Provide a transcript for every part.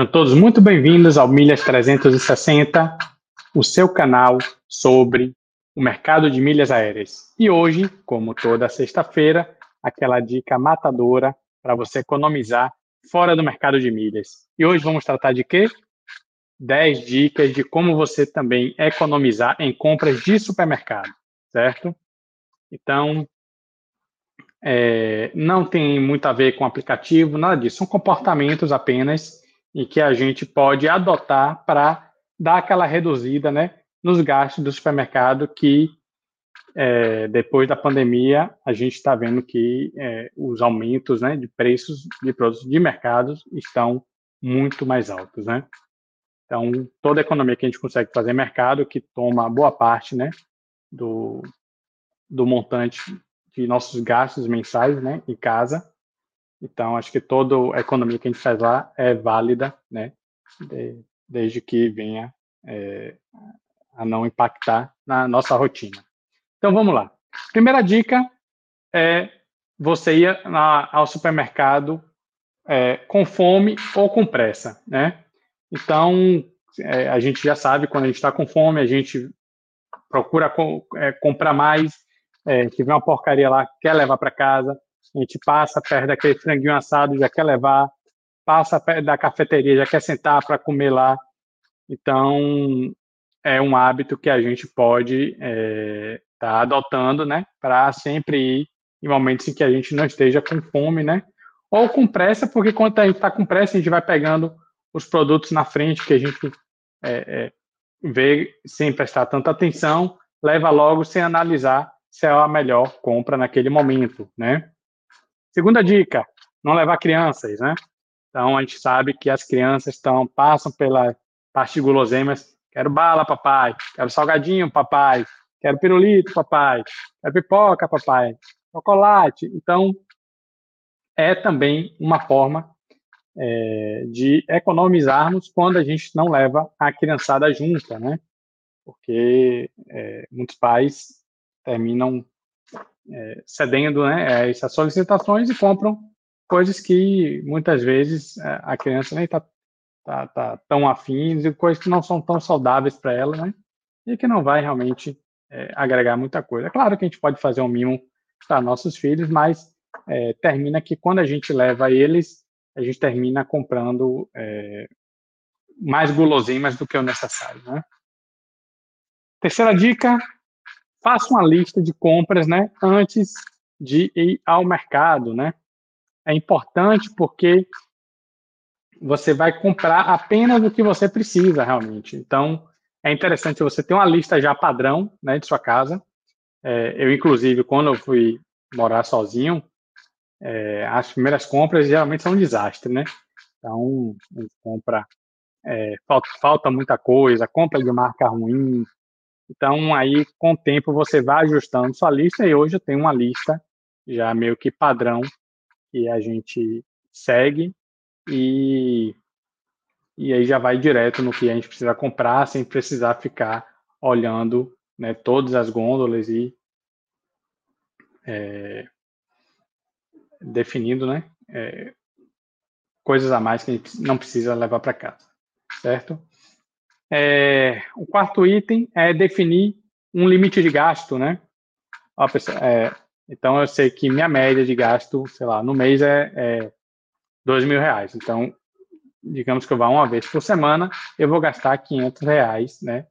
Sejam todos muito bem-vindos ao Milhas 360, o seu canal sobre o mercado de milhas aéreas. E hoje, como toda sexta-feira, aquela dica matadora para você economizar fora do mercado de milhas. E hoje vamos tratar de quê? 10 dicas de como você também economizar em compras de supermercado, certo? Então, é, não tem muito a ver com aplicativo, nada disso. São comportamentos apenas e que a gente pode adotar para dar aquela reduzida né, nos gastos do supermercado que é, depois da pandemia a gente está vendo que é, os aumentos né, de preços de produtos de mercados estão muito mais altos, né? Então, toda economia que a gente consegue fazer mercado, que toma boa parte né, do, do montante de nossos gastos mensais né, em casa, então, acho que toda a economia que a gente faz lá é válida, né? De, desde que venha é, a não impactar na nossa rotina. Então, vamos lá. Primeira dica é você ir na, ao supermercado é, com fome ou com pressa, né? Então, é, a gente já sabe, quando a gente está com fome, a gente procura é, comprar mais, é, vem uma porcaria lá, quer levar para casa, a gente passa perto daquele franguinho assado, já quer levar, passa perto da cafeteria, já quer sentar para comer lá. Então, é um hábito que a gente pode estar é, tá adotando, né, para sempre ir em momentos em que a gente não esteja com fome, né, ou com pressa, porque quando a gente está com pressa, a gente vai pegando os produtos na frente que a gente é, é, vê sem prestar tanta atenção, leva logo sem analisar se é a melhor compra naquele momento, né? Segunda dica, não levar crianças, né? Então, a gente sabe que as crianças estão, passam pela parte de guloseimas. Quero bala, papai. Quero salgadinho, papai. Quero pirulito, papai. Quero pipoca, papai. Chocolate. Então, é também uma forma é, de economizarmos quando a gente não leva a criançada junta, né? Porque é, muitos pais terminam é, cedendo né, a essas solicitações e compram coisas que muitas vezes é, a criança nem está tá, tá tão afim e coisas que não são tão saudáveis para ela, né? E que não vai realmente é, agregar muita coisa. É claro que a gente pode fazer um mimo para nossos filhos, mas é, termina que quando a gente leva eles, a gente termina comprando é, mais guloseimas do que o necessário, né? Terceira dica, faça uma lista de compras, né, antes de ir ao mercado, né? É importante porque você vai comprar apenas o que você precisa realmente. Então, é interessante você ter uma lista já padrão, né, de sua casa. É, eu, inclusive, quando eu fui morar sozinho, é, as primeiras compras geralmente são um desastre, né? Então, a gente compra, é, falta, falta muita coisa, compra de marca ruim, então, aí, com o tempo, você vai ajustando sua lista e hoje eu tenho uma lista já meio que padrão que a gente segue e, e aí já vai direto no que a gente precisa comprar sem precisar ficar olhando né, todas as gôndolas e é, definindo né, é, coisas a mais que a gente não precisa levar para casa, certo? É, o quarto item é definir um limite de gasto, né? É, então, eu sei que minha média de gasto, sei lá, no mês é, é dois mil reais. Então, digamos que eu vá uma vez por semana, eu vou gastar 500 reais, né?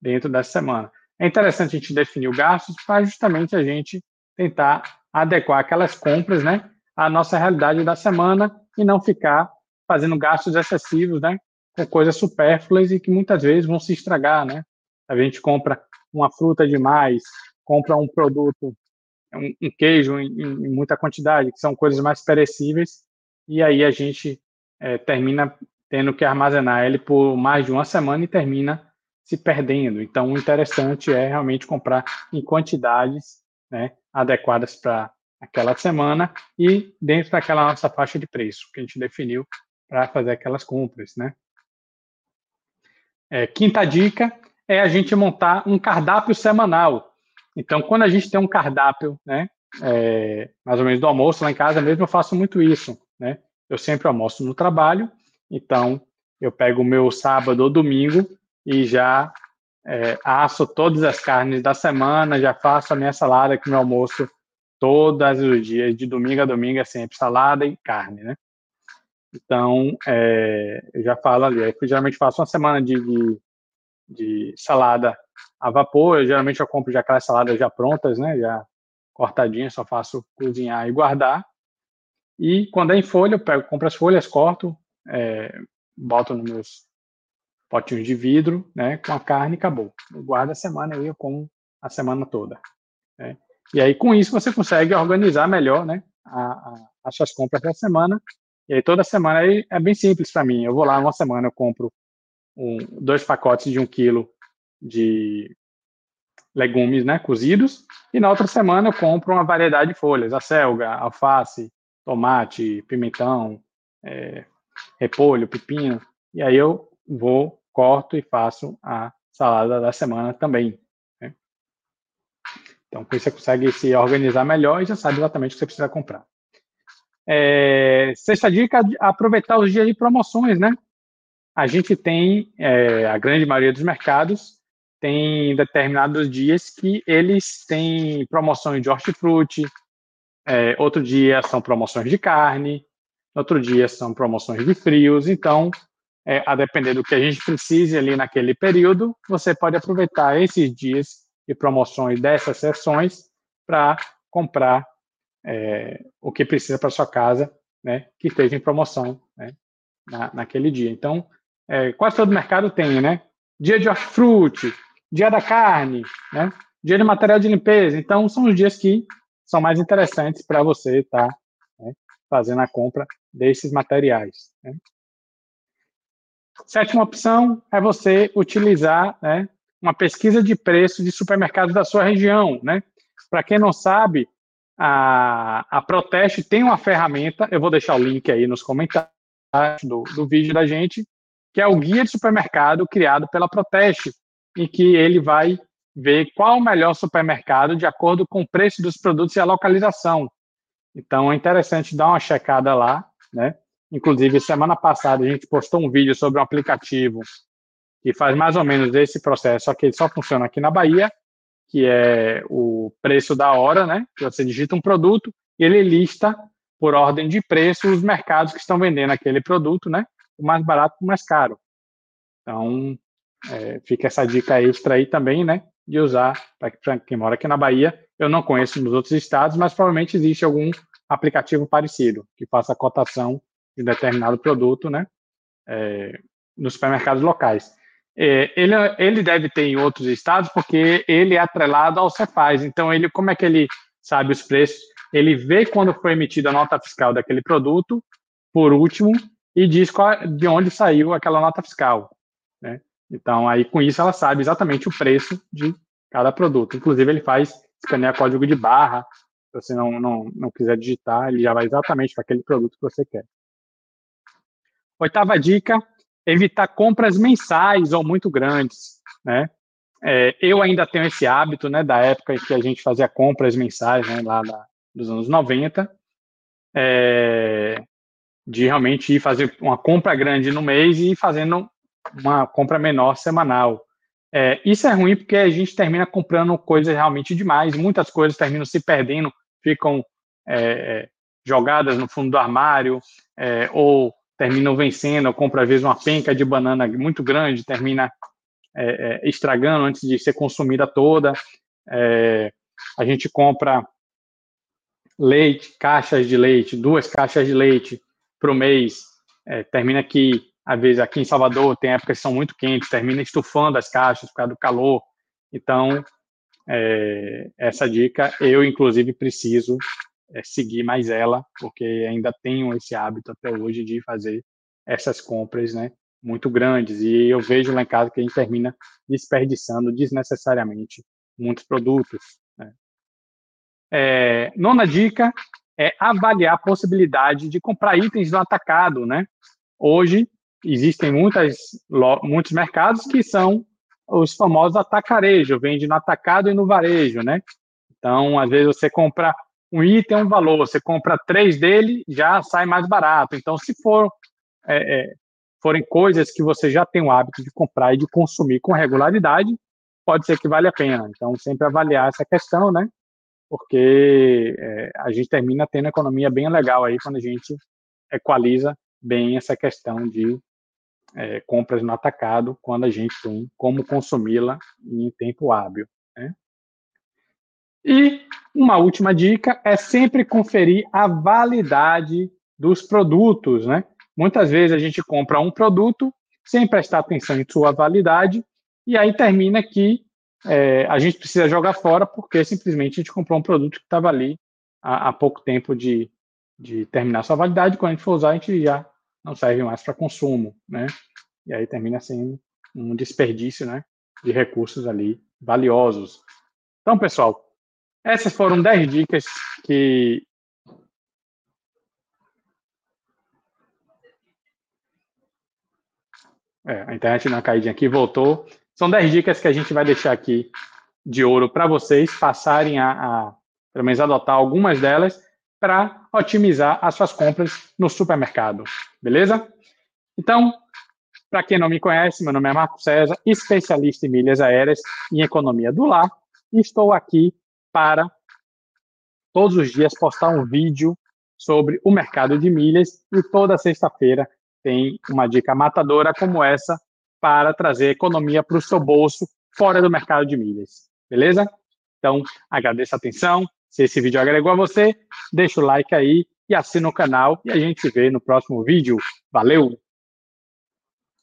Dentro dessa semana. É interessante a gente definir o gasto para justamente a gente tentar adequar aquelas compras, né? À nossa realidade da semana e não ficar fazendo gastos excessivos, né? Coisas supérfluas e que muitas vezes vão se estragar, né? A gente compra uma fruta demais, compra um produto, um, um queijo em, em, muita quantidade, que são coisas mais perecíveis, e aí a gente é, termina tendo que armazenar ele por mais de uma semana e termina se perdendo. Então, o interessante é realmente comprar em quantidades né, adequadas para aquela semana e dentro daquela nossa faixa de preço que a gente definiu para fazer aquelas compras, né? É, quinta dica é a gente montar um cardápio semanal. Então, quando a gente tem um cardápio, né, é, mais ou menos do almoço lá em casa mesmo, eu faço muito isso, né? Eu sempre almoço no trabalho, então eu pego o meu sábado ou domingo e já é, asso todas as carnes da semana, já faço a minha salada com meu almoço todos os dias, de domingo a domingo é sempre salada e carne, né? Então, é, eu já falo ali, eu geralmente faço uma semana de, de, de, salada a vapor, eu geralmente eu compro já aquelas saladas já prontas, né, já cortadinhas, só faço cozinhar e guardar. E quando é em folha, eu pego, compro as folhas, corto, é, boto nos meus potinhos de vidro, né, com a carne e acabou. Eu guardo a semana aí, eu como a semana toda. Né? E aí, com isso, você consegue organizar melhor, né, a, a, as suas compras da semana e aí toda semana aí é bem simples para mim. Eu vou lá uma semana, eu compro um, dois pacotes de um quilo de legumes, né, cozidos, e na outra semana eu compro uma variedade de folhas, a selga, alface, tomate, pimentão, é, repolho, pepino, e aí eu vou, corto e faço a salada da semana também. Né? Então, com isso você consegue se organizar melhor e já sabe exatamente o que você precisa comprar. É, sexta dica, aproveitar os dias de promoções, né? A gente tem, é, a grande maioria dos mercados tem determinados dias que eles têm promoções de hortifruti, é, outro dia são promoções de carne, outro dia são promoções de frios, então, é, a depender do que a gente precise ali naquele período, você pode aproveitar esses dias de promoções dessas sessões para comprar é, o que precisa para sua casa, né, que esteja em promoção né, na, naquele dia. Então, é, quase todo mercado tem, né? Dia de hortifruti, dia da carne, né? Dia de material de limpeza. Então, são os dias que são mais interessantes para você estar tá, né, fazendo a compra desses materiais. Né? Sétima opção é você utilizar né, uma pesquisa de preço de supermercados da sua região. Né? Para quem não sabe, a, a Proteste tem uma ferramenta, eu vou deixar o link aí nos comentários do, do vídeo da gente, que é o guia de supermercado criado pela Proteste, em que ele vai ver qual o melhor supermercado de acordo com o preço dos produtos e a localização. Então é interessante dar uma checada lá, né? Inclusive, semana passada a gente postou um vídeo sobre um aplicativo que faz mais ou menos esse processo, só que ele só funciona aqui na Bahia que é o preço da hora, né? Você digita um produto e ele lista por ordem de preço os mercados que estão vendendo aquele produto, né? O mais barato, o mais caro. Então, é, fica essa dica extra aí também, né? De usar para quem mora aqui na Bahia. Eu não conheço nos outros estados, mas provavelmente existe algum aplicativo parecido que faça a cotação de determinado produto, né? É, nos supermercados locais. É, ele, ele deve ter em outros estados porque ele é atrelado ao Cefaz. Então, ele, como é que ele sabe os preços? Ele vê quando foi emitida a nota fiscal daquele produto, por último, e diz qual, de onde saiu aquela nota fiscal. Né? Então, aí com isso ela sabe exatamente o preço de cada produto. Inclusive, ele faz escanear código de barra. Se você não, não, não quiser digitar, ele já vai exatamente para aquele produto que você quer. Oitava dica evitar compras mensais ou muito grandes, né? É, eu ainda tenho esse hábito, né, da época em que a gente fazia compras mensais, né, lá da, dos anos 90, é, de realmente ir fazer uma compra grande no mês e ir fazendo uma compra menor semanal. É, isso é ruim porque a gente termina comprando coisas realmente demais, muitas coisas terminam se perdendo, ficam é, é, jogadas no fundo do armário, é, ou terminam vencendo, compra às vezes uma penca de banana muito grande, termina é, é, estragando antes de ser consumida toda. É, a gente compra leite, caixas de leite, duas caixas de leite para o mês, é, termina que, às vezes, aqui em Salvador, tem épocas que são muito quentes, termina estufando as caixas por causa do calor. Então, é, essa dica eu, inclusive, preciso é, seguir mais ela, porque ainda tenho esse hábito até hoje de fazer essas compras, né, muito grandes. E eu vejo lá em casa que a gente termina desperdiçando desnecessariamente muitos produtos. Né. É, nona dica é avaliar a possibilidade de comprar itens no atacado, né? Hoje existem muitas, muitos mercados que são os famosos atacarejo, vende no atacado e no varejo, né? Então, às vezes você compra um item é um valor, você compra três dele, já sai mais barato. Então, se for é, é, forem coisas que você já tem o hábito de comprar e de consumir com regularidade, pode ser que vale a pena. Então, sempre avaliar essa questão, né? Porque é, a gente termina tendo economia bem legal aí quando a gente equaliza bem essa questão de é, compras no atacado, quando a gente tem como consumi-la em tempo hábil. Né? E uma última dica é sempre conferir a validade dos produtos, né? Muitas vezes a gente compra um produto sem prestar atenção em sua validade e aí termina que é, a gente precisa jogar fora porque simplesmente a gente comprou um produto que estava ali há, há, pouco tempo de, de terminar sua validade. Quando a gente for usar, a gente já não serve mais para consumo, né? E aí termina sendo um desperdício, né, de recursos ali valiosos. Então, pessoal, essas foram 10 dicas que É, a internet na caidinha aqui voltou. São 10 dicas que a gente vai deixar aqui de ouro para vocês passarem a, a, pelo menos, adotar algumas delas para otimizar as suas compras no supermercado. Beleza? Então, para quem não me conhece, meu nome é Marco César, especialista em milhas aéreas e economia do lar, e estou aqui para todos os dias postar um vídeo sobre o mercado de milhas e toda sexta-feira tem uma dica matadora como essa para trazer economia para o seu bolso fora do mercado de milhas. Beleza? Então, agradeço a atenção. Se esse vídeo agregou a você, deixa o like aí e assina o canal e a gente se vê no próximo vídeo. Valeu!